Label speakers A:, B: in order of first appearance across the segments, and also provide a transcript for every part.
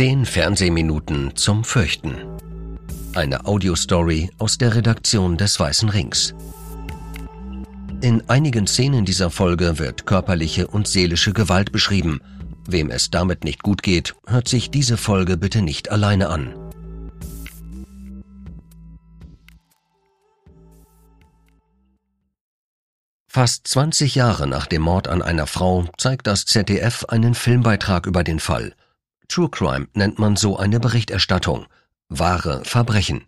A: Zehn Fernsehminuten zum Fürchten. Eine Audiostory aus der Redaktion des Weißen Rings. In einigen Szenen dieser Folge wird körperliche und seelische Gewalt beschrieben. Wem es damit nicht gut geht, hört sich diese Folge bitte nicht alleine an. Fast 20 Jahre nach dem Mord an einer Frau zeigt das ZDF einen Filmbeitrag über den Fall. True Crime nennt man so eine Berichterstattung. Wahre Verbrechen.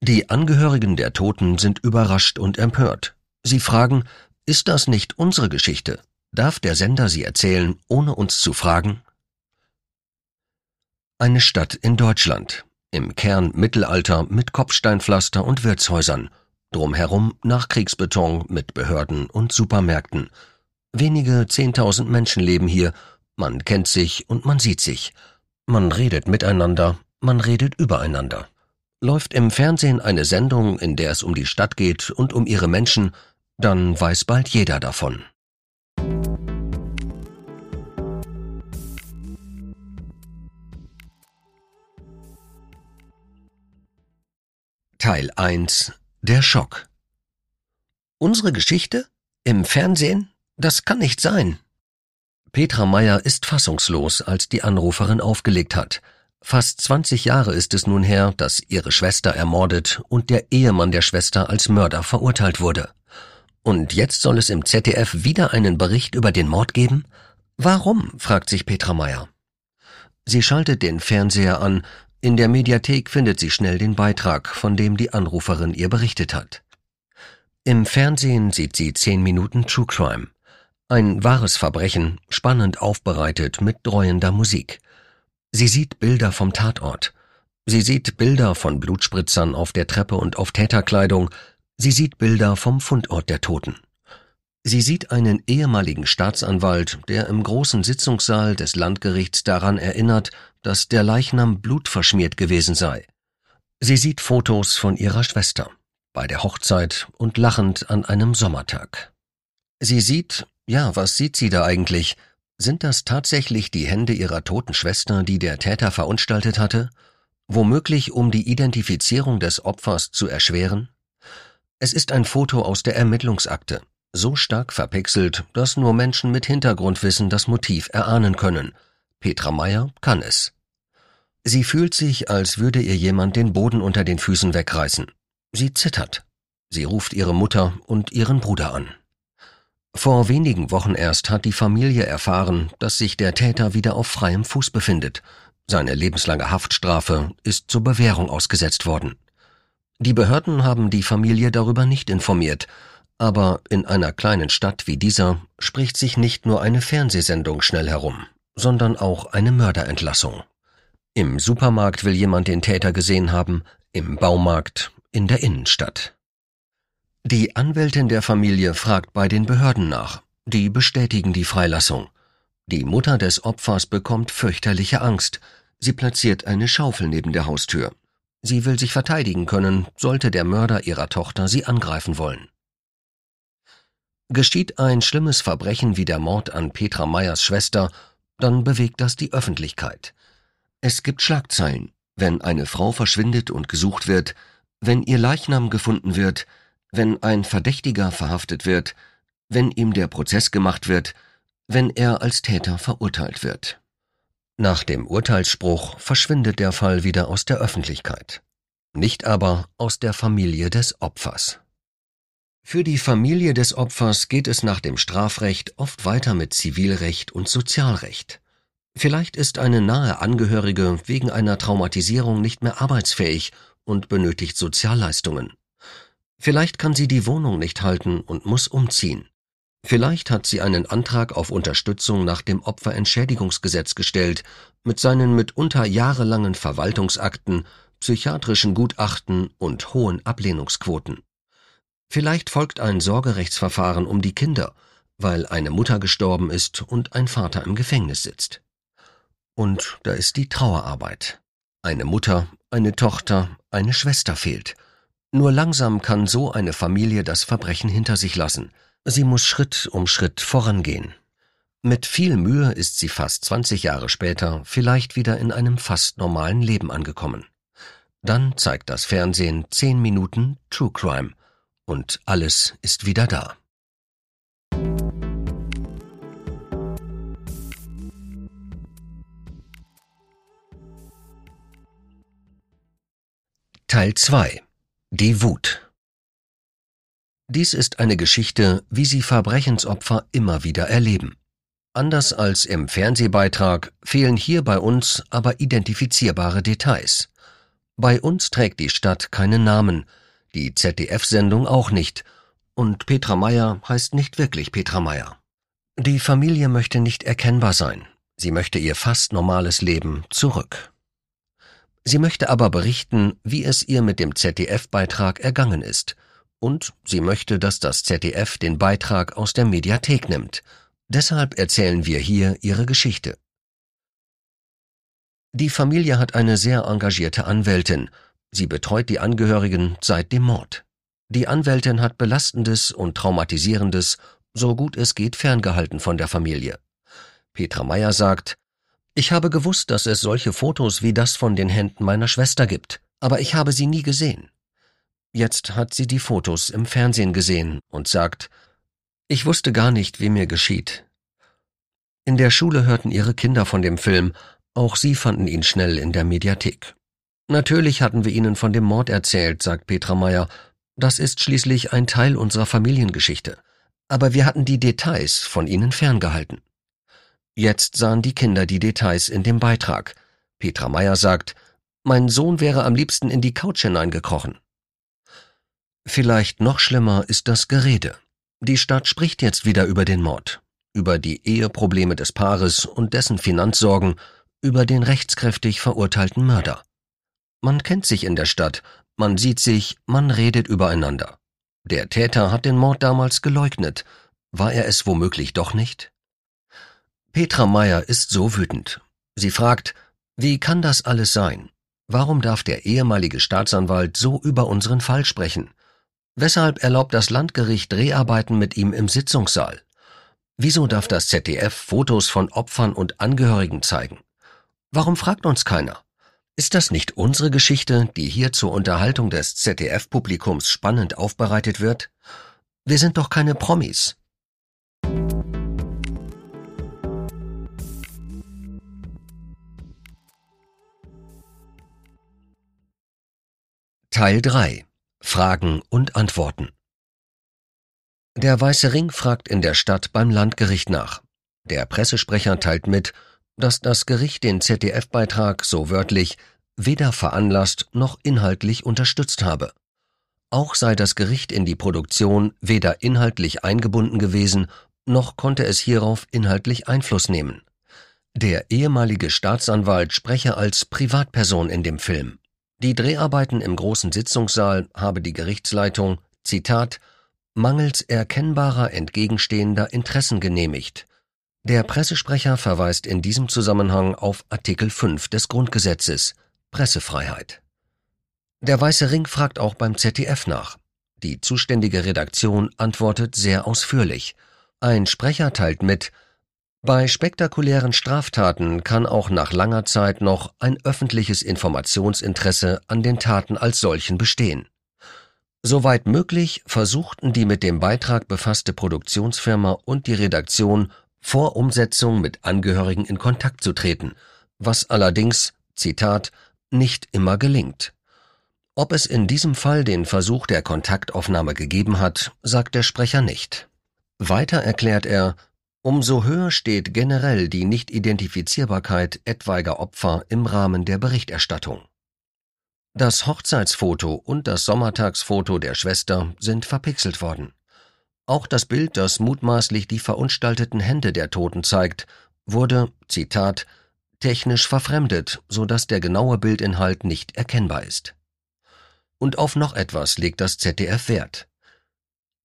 A: Die Angehörigen der Toten sind überrascht und empört. Sie fragen, ist das nicht unsere Geschichte? Darf der Sender sie erzählen, ohne uns zu fragen? Eine Stadt in Deutschland. Im Kern Mittelalter mit Kopfsteinpflaster und Wirtshäusern – Drumherum Nachkriegsbeton mit Behörden und Supermärkten. Wenige zehntausend Menschen leben hier. Man kennt sich und man sieht sich. Man redet miteinander, man redet übereinander. Läuft im Fernsehen eine Sendung, in der es um die Stadt geht und um ihre Menschen, dann weiß bald jeder davon. Teil 1 der Schock. Unsere Geschichte? Im Fernsehen? Das kann nicht sein. Petra Meyer ist fassungslos, als die Anruferin aufgelegt hat. Fast 20 Jahre ist es nun her, dass ihre Schwester ermordet und der Ehemann der Schwester als Mörder verurteilt wurde. Und jetzt soll es im ZDF wieder einen Bericht über den Mord geben? Warum? fragt sich Petra Meyer. Sie schaltet den Fernseher an in der Mediathek findet sie schnell den Beitrag, von dem die Anruferin ihr berichtet hat. Im Fernsehen sieht sie zehn Minuten True Crime. Ein wahres Verbrechen, spannend aufbereitet mit dreuender Musik. Sie sieht Bilder vom Tatort. Sie sieht Bilder von Blutspritzern auf der Treppe und auf Täterkleidung. Sie sieht Bilder vom Fundort der Toten. Sie sieht einen ehemaligen Staatsanwalt, der im großen Sitzungssaal des Landgerichts daran erinnert, dass der Leichnam blutverschmiert gewesen sei. Sie sieht Fotos von ihrer Schwester, bei der Hochzeit und lachend an einem Sommertag. Sie sieht, ja, was sieht sie da eigentlich? Sind das tatsächlich die Hände ihrer toten Schwester, die der Täter verunstaltet hatte? Womöglich um die Identifizierung des Opfers zu erschweren? Es ist ein Foto aus der Ermittlungsakte, so stark verpixelt, dass nur Menschen mit Hintergrundwissen das Motiv erahnen können. Petra Meyer kann es. Sie fühlt sich, als würde ihr jemand den Boden unter den Füßen wegreißen. Sie zittert. Sie ruft ihre Mutter und ihren Bruder an. Vor wenigen Wochen erst hat die Familie erfahren, dass sich der Täter wieder auf freiem Fuß befindet. Seine lebenslange Haftstrafe ist zur Bewährung ausgesetzt worden. Die Behörden haben die Familie darüber nicht informiert, aber in einer kleinen Stadt wie dieser spricht sich nicht nur eine Fernsehsendung schnell herum, sondern auch eine Mörderentlassung. Im Supermarkt will jemand den Täter gesehen haben, im Baumarkt, in der Innenstadt. Die Anwältin der Familie fragt bei den Behörden nach. Die bestätigen die Freilassung. Die Mutter des Opfers bekommt fürchterliche Angst. Sie platziert eine Schaufel neben der Haustür. Sie will sich verteidigen können, sollte der Mörder ihrer Tochter sie angreifen wollen. Geschieht ein schlimmes Verbrechen wie der Mord an Petra Meyers Schwester, dann bewegt das die Öffentlichkeit. Es gibt Schlagzeilen, wenn eine Frau verschwindet und gesucht wird, wenn ihr Leichnam gefunden wird, wenn ein Verdächtiger verhaftet wird, wenn ihm der Prozess gemacht wird, wenn er als Täter verurteilt wird. Nach dem Urteilsspruch verschwindet der Fall wieder aus der Öffentlichkeit, nicht aber aus der Familie des Opfers. Für die Familie des Opfers geht es nach dem Strafrecht oft weiter mit Zivilrecht und Sozialrecht. Vielleicht ist eine nahe Angehörige wegen einer Traumatisierung nicht mehr arbeitsfähig und benötigt Sozialleistungen. Vielleicht kann sie die Wohnung nicht halten und muss umziehen. Vielleicht hat sie einen Antrag auf Unterstützung nach dem Opferentschädigungsgesetz gestellt, mit seinen mitunter jahrelangen Verwaltungsakten, psychiatrischen Gutachten und hohen Ablehnungsquoten. Vielleicht folgt ein Sorgerechtsverfahren um die Kinder, weil eine Mutter gestorben ist und ein Vater im Gefängnis sitzt. Und da ist die Trauerarbeit. Eine Mutter, eine Tochter, eine Schwester fehlt. Nur langsam kann so eine Familie das Verbrechen hinter sich lassen. Sie muss Schritt um Schritt vorangehen. Mit viel Mühe ist sie fast 20 Jahre später vielleicht wieder in einem fast normalen Leben angekommen. Dann zeigt das Fernsehen 10 Minuten True Crime und alles ist wieder da. Teil 2 Die Wut Dies ist eine Geschichte, wie sie Verbrechensopfer immer wieder erleben. Anders als im Fernsehbeitrag fehlen hier bei uns aber identifizierbare Details. Bei uns trägt die Stadt keinen Namen, die ZDF-Sendung auch nicht, und Petra Meyer heißt nicht wirklich Petra Meyer. Die Familie möchte nicht erkennbar sein, sie möchte ihr fast normales Leben zurück. Sie möchte aber berichten, wie es ihr mit dem ZDF-Beitrag ergangen ist, und sie möchte, dass das ZDF den Beitrag aus der Mediathek nimmt. Deshalb erzählen wir hier ihre Geschichte. Die Familie hat eine sehr engagierte Anwältin. Sie betreut die Angehörigen seit dem Mord. Die Anwältin hat Belastendes und Traumatisierendes, so gut es geht, ferngehalten von der Familie. Petra Meyer sagt, ich habe gewusst, dass es solche Fotos wie das von den Händen meiner Schwester gibt, aber ich habe sie nie gesehen. Jetzt hat sie die Fotos im Fernsehen gesehen und sagt, ich wusste gar nicht, wie mir geschieht. In der Schule hörten ihre Kinder von dem Film, auch sie fanden ihn schnell in der Mediathek. Natürlich hatten wir ihnen von dem Mord erzählt, sagt Petra Meyer. Das ist schließlich ein Teil unserer Familiengeschichte. Aber wir hatten die Details von ihnen ferngehalten. Jetzt sahen die Kinder die Details in dem Beitrag. Petra Meyer sagt, mein Sohn wäre am liebsten in die Couch hineingekrochen. Vielleicht noch schlimmer ist das Gerede. Die Stadt spricht jetzt wieder über den Mord, über die Eheprobleme des Paares und dessen Finanzsorgen über den rechtskräftig verurteilten Mörder. Man kennt sich in der Stadt, man sieht sich, man redet übereinander. Der Täter hat den Mord damals geleugnet. War er es womöglich doch nicht? Petra Meyer ist so wütend. Sie fragt, wie kann das alles sein? Warum darf der ehemalige Staatsanwalt so über unseren Fall sprechen? Weshalb erlaubt das Landgericht Dreharbeiten mit ihm im Sitzungssaal? Wieso darf das ZDF Fotos von Opfern und Angehörigen zeigen? Warum fragt uns keiner? Ist das nicht unsere Geschichte, die hier zur Unterhaltung des ZDF-Publikums spannend aufbereitet wird? Wir sind doch keine Promis. Teil 3 Fragen und Antworten Der Weiße Ring fragt in der Stadt beim Landgericht nach. Der Pressesprecher teilt mit, dass das Gericht den ZDF-Beitrag so wörtlich weder veranlasst noch inhaltlich unterstützt habe. Auch sei das Gericht in die Produktion weder inhaltlich eingebunden gewesen, noch konnte es hierauf inhaltlich Einfluss nehmen. Der ehemalige Staatsanwalt spreche als Privatperson in dem Film. Die Dreharbeiten im großen Sitzungssaal habe die Gerichtsleitung, Zitat, mangels erkennbarer entgegenstehender Interessen genehmigt der Pressesprecher verweist in diesem Zusammenhang auf Artikel 5 des Grundgesetzes Pressefreiheit. Der Weiße Ring fragt auch beim ZDF nach. Die zuständige Redaktion antwortet sehr ausführlich. Ein Sprecher teilt mit, bei spektakulären Straftaten kann auch nach langer Zeit noch ein öffentliches Informationsinteresse an den Taten als solchen bestehen. Soweit möglich versuchten die mit dem Beitrag befasste Produktionsfirma und die Redaktion vor Umsetzung mit Angehörigen in Kontakt zu treten, was allerdings, Zitat, nicht immer gelingt. Ob es in diesem Fall den Versuch der Kontaktaufnahme gegeben hat, sagt der Sprecher nicht. Weiter erklärt er, umso höher steht generell die Nicht-Identifizierbarkeit etwaiger Opfer im Rahmen der Berichterstattung. Das Hochzeitsfoto und das Sommertagsfoto der Schwester sind verpixelt worden. Auch das Bild, das mutmaßlich die verunstalteten Hände der Toten zeigt, wurde, Zitat, technisch verfremdet, so dass der genaue Bildinhalt nicht erkennbar ist. Und auf noch etwas legt das ZDF Wert.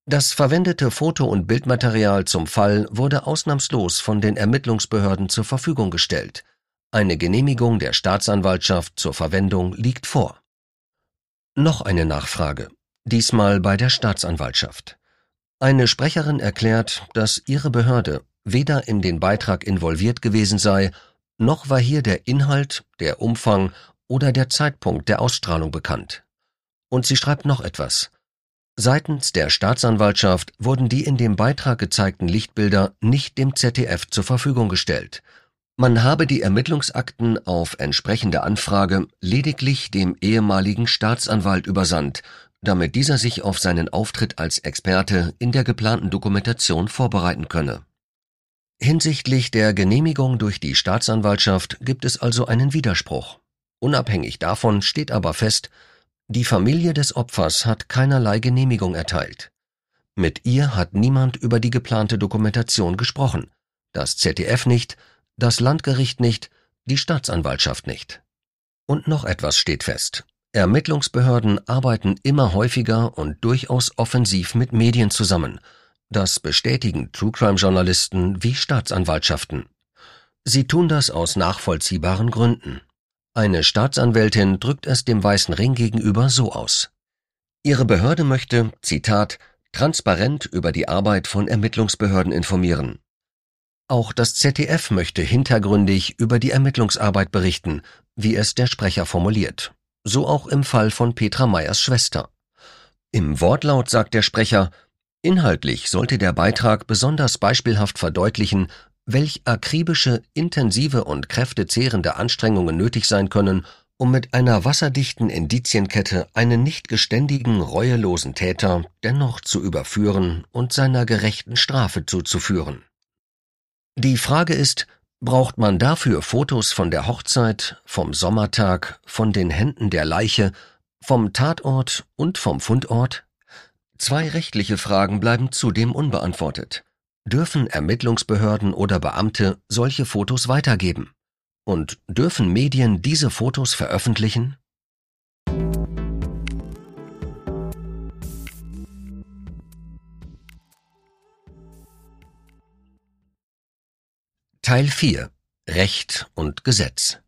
A: Das verwendete Foto- und Bildmaterial zum Fall wurde ausnahmslos von den Ermittlungsbehörden zur Verfügung gestellt. Eine Genehmigung der Staatsanwaltschaft zur Verwendung liegt vor. Noch eine Nachfrage, diesmal bei der Staatsanwaltschaft. Eine Sprecherin erklärt, dass ihre Behörde weder in den Beitrag involviert gewesen sei, noch war hier der Inhalt, der Umfang oder der Zeitpunkt der Ausstrahlung bekannt. Und sie schreibt noch etwas. Seitens der Staatsanwaltschaft wurden die in dem Beitrag gezeigten Lichtbilder nicht dem ZDF zur Verfügung gestellt. Man habe die Ermittlungsakten auf entsprechende Anfrage lediglich dem ehemaligen Staatsanwalt übersandt, damit dieser sich auf seinen Auftritt als Experte in der geplanten Dokumentation vorbereiten könne. Hinsichtlich der Genehmigung durch die Staatsanwaltschaft gibt es also einen Widerspruch. Unabhängig davon steht aber fest, die Familie des Opfers hat keinerlei Genehmigung erteilt. Mit ihr hat niemand über die geplante Dokumentation gesprochen. Das ZDF nicht, das Landgericht nicht, die Staatsanwaltschaft nicht. Und noch etwas steht fest. Ermittlungsbehörden arbeiten immer häufiger und durchaus offensiv mit Medien zusammen. Das bestätigen True Crime Journalisten wie Staatsanwaltschaften. Sie tun das aus nachvollziehbaren Gründen. Eine Staatsanwältin drückt es dem Weißen Ring gegenüber so aus. Ihre Behörde möchte, Zitat, transparent über die Arbeit von Ermittlungsbehörden informieren. Auch das ZDF möchte hintergründig über die Ermittlungsarbeit berichten, wie es der Sprecher formuliert. So auch im Fall von Petra Meyers Schwester. Im Wortlaut sagt der Sprecher, inhaltlich sollte der Beitrag besonders beispielhaft verdeutlichen, welch akribische, intensive und kräftezehrende Anstrengungen nötig sein können, um mit einer wasserdichten Indizienkette einen nicht geständigen, reuelosen Täter dennoch zu überführen und seiner gerechten Strafe zuzuführen. Die Frage ist, braucht man dafür Fotos von der Hochzeit, vom Sommertag, von den Händen der Leiche, vom Tatort und vom Fundort? Zwei rechtliche Fragen bleiben zudem unbeantwortet. Dürfen Ermittlungsbehörden oder Beamte solche Fotos weitergeben? Und dürfen Medien diese Fotos veröffentlichen? Teil 4 Recht und Gesetz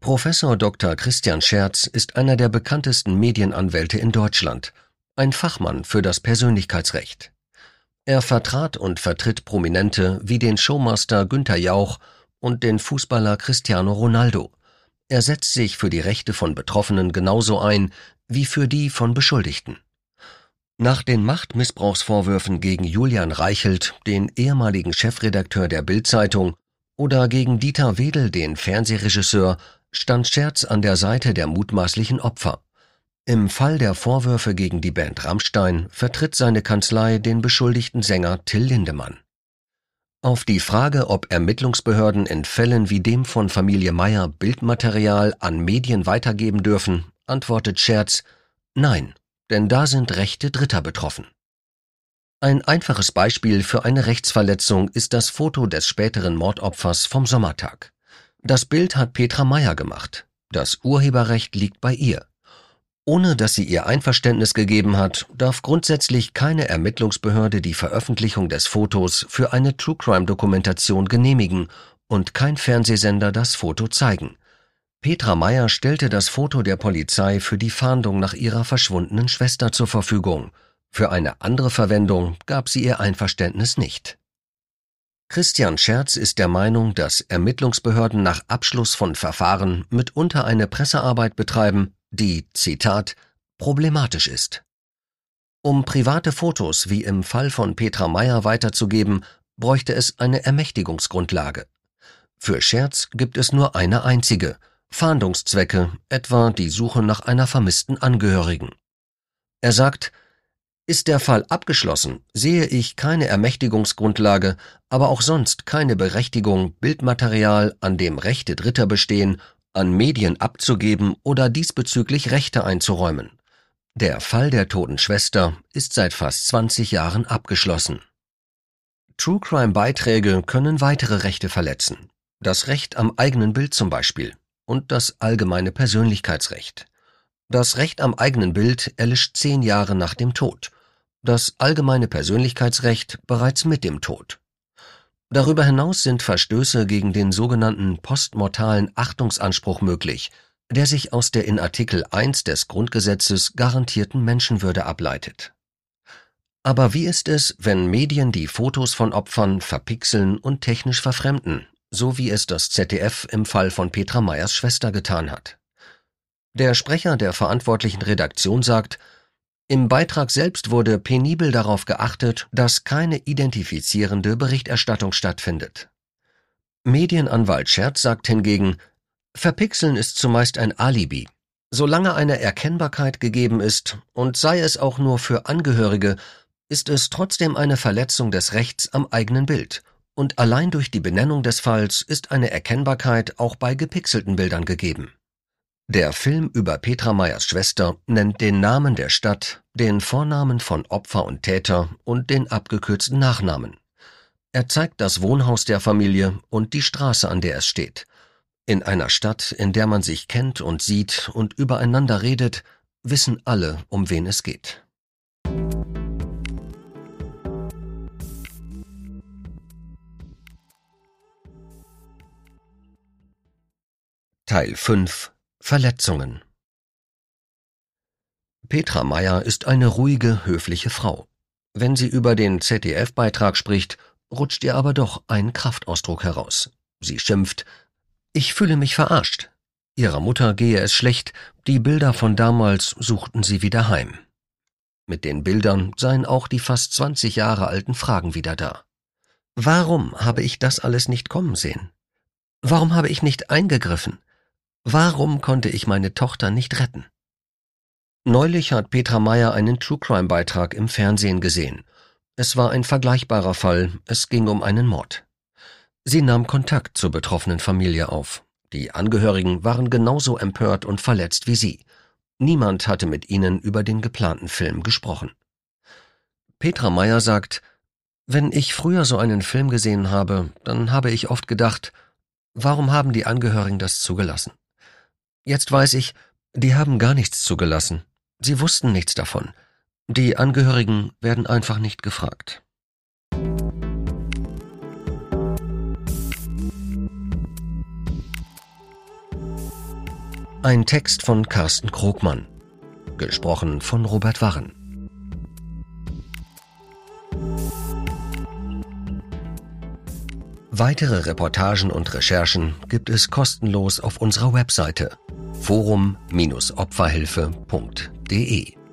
A: Professor Dr. Christian Scherz ist einer der bekanntesten Medienanwälte in Deutschland, ein Fachmann für das Persönlichkeitsrecht. Er vertrat und vertritt Prominente wie den Showmaster Günther Jauch und den Fußballer Cristiano Ronaldo. Er setzt sich für die Rechte von Betroffenen genauso ein wie für die von Beschuldigten. Nach den Machtmissbrauchsvorwürfen gegen Julian Reichelt, den ehemaligen Chefredakteur der Bild-Zeitung, oder gegen Dieter Wedel, den Fernsehregisseur, stand Scherz an der Seite der mutmaßlichen Opfer. Im Fall der Vorwürfe gegen die Band Rammstein vertritt seine Kanzlei den beschuldigten Sänger Till Lindemann. Auf die Frage, ob Ermittlungsbehörden in Fällen wie dem von Familie Meyer Bildmaterial an Medien weitergeben dürfen, antwortet Scherz Nein, denn da sind Rechte Dritter betroffen. Ein einfaches Beispiel für eine Rechtsverletzung ist das Foto des späteren Mordopfers vom Sommertag. Das Bild hat Petra Meyer gemacht. Das Urheberrecht liegt bei ihr. Ohne dass sie ihr Einverständnis gegeben hat, darf grundsätzlich keine Ermittlungsbehörde die Veröffentlichung des Fotos für eine True Crime Dokumentation genehmigen und kein Fernsehsender das Foto zeigen. Petra Meyer stellte das Foto der Polizei für die Fahndung nach ihrer verschwundenen Schwester zur Verfügung. Für eine andere Verwendung gab sie ihr Einverständnis nicht. Christian Scherz ist der Meinung, dass Ermittlungsbehörden nach Abschluss von Verfahren mitunter eine Pressearbeit betreiben, die, Zitat, problematisch ist. Um private Fotos wie im Fall von Petra Meyer weiterzugeben, bräuchte es eine Ermächtigungsgrundlage. Für Scherz gibt es nur eine einzige, Fahndungszwecke, etwa die Suche nach einer vermissten Angehörigen. Er sagt, ist der Fall abgeschlossen, sehe ich keine Ermächtigungsgrundlage, aber auch sonst keine Berechtigung, Bildmaterial, an dem Rechte Dritter bestehen, an Medien abzugeben oder diesbezüglich Rechte einzuräumen. Der Fall der toten Schwester ist seit fast 20 Jahren abgeschlossen. True Crime Beiträge können weitere Rechte verletzen. Das Recht am eigenen Bild zum Beispiel und das allgemeine Persönlichkeitsrecht. Das Recht am eigenen Bild erlischt zehn Jahre nach dem Tod. Das allgemeine Persönlichkeitsrecht bereits mit dem Tod. Darüber hinaus sind Verstöße gegen den sogenannten postmortalen Achtungsanspruch möglich, der sich aus der in Artikel 1 des Grundgesetzes garantierten Menschenwürde ableitet. Aber wie ist es, wenn Medien die Fotos von Opfern verpixeln und technisch verfremden, so wie es das ZDF im Fall von Petra Meyers Schwester getan hat? Der Sprecher der verantwortlichen Redaktion sagt, im Beitrag selbst wurde penibel darauf geachtet, dass keine identifizierende Berichterstattung stattfindet. Medienanwalt Scherz sagt hingegen, Verpixeln ist zumeist ein Alibi. Solange eine Erkennbarkeit gegeben ist, und sei es auch nur für Angehörige, ist es trotzdem eine Verletzung des Rechts am eigenen Bild, und allein durch die Benennung des Falls ist eine Erkennbarkeit auch bei gepixelten Bildern gegeben. Der Film über Petra Meyers Schwester nennt den Namen der Stadt, den Vornamen von Opfer und Täter und den abgekürzten Nachnamen. Er zeigt das Wohnhaus der Familie und die Straße, an der es steht. In einer Stadt, in der man sich kennt und sieht und übereinander redet, wissen alle, um wen es geht. Teil 5 Verletzungen Petra Meyer ist eine ruhige, höfliche Frau. Wenn sie über den ZDF-Beitrag spricht, rutscht ihr aber doch ein Kraftausdruck heraus. Sie schimpft, ich fühle mich verarscht. Ihrer Mutter gehe es schlecht, die Bilder von damals suchten sie wieder heim. Mit den Bildern seien auch die fast 20 Jahre alten Fragen wieder da. Warum habe ich das alles nicht kommen sehen? Warum habe ich nicht eingegriffen? Warum konnte ich meine Tochter nicht retten? Neulich hat Petra Meyer einen True Crime Beitrag im Fernsehen gesehen. Es war ein vergleichbarer Fall, es ging um einen Mord. Sie nahm Kontakt zur betroffenen Familie auf. Die Angehörigen waren genauso empört und verletzt wie sie. Niemand hatte mit ihnen über den geplanten Film gesprochen. Petra Meyer sagt, wenn ich früher so einen Film gesehen habe, dann habe ich oft gedacht, warum haben die Angehörigen das zugelassen? Jetzt weiß ich, die haben gar nichts zugelassen. Sie wussten nichts davon. Die Angehörigen werden einfach nicht gefragt. Ein Text von Carsten Krogmann. Gesprochen von Robert Warren. Weitere Reportagen und Recherchen gibt es kostenlos auf unserer Webseite forum-opferhilfe.de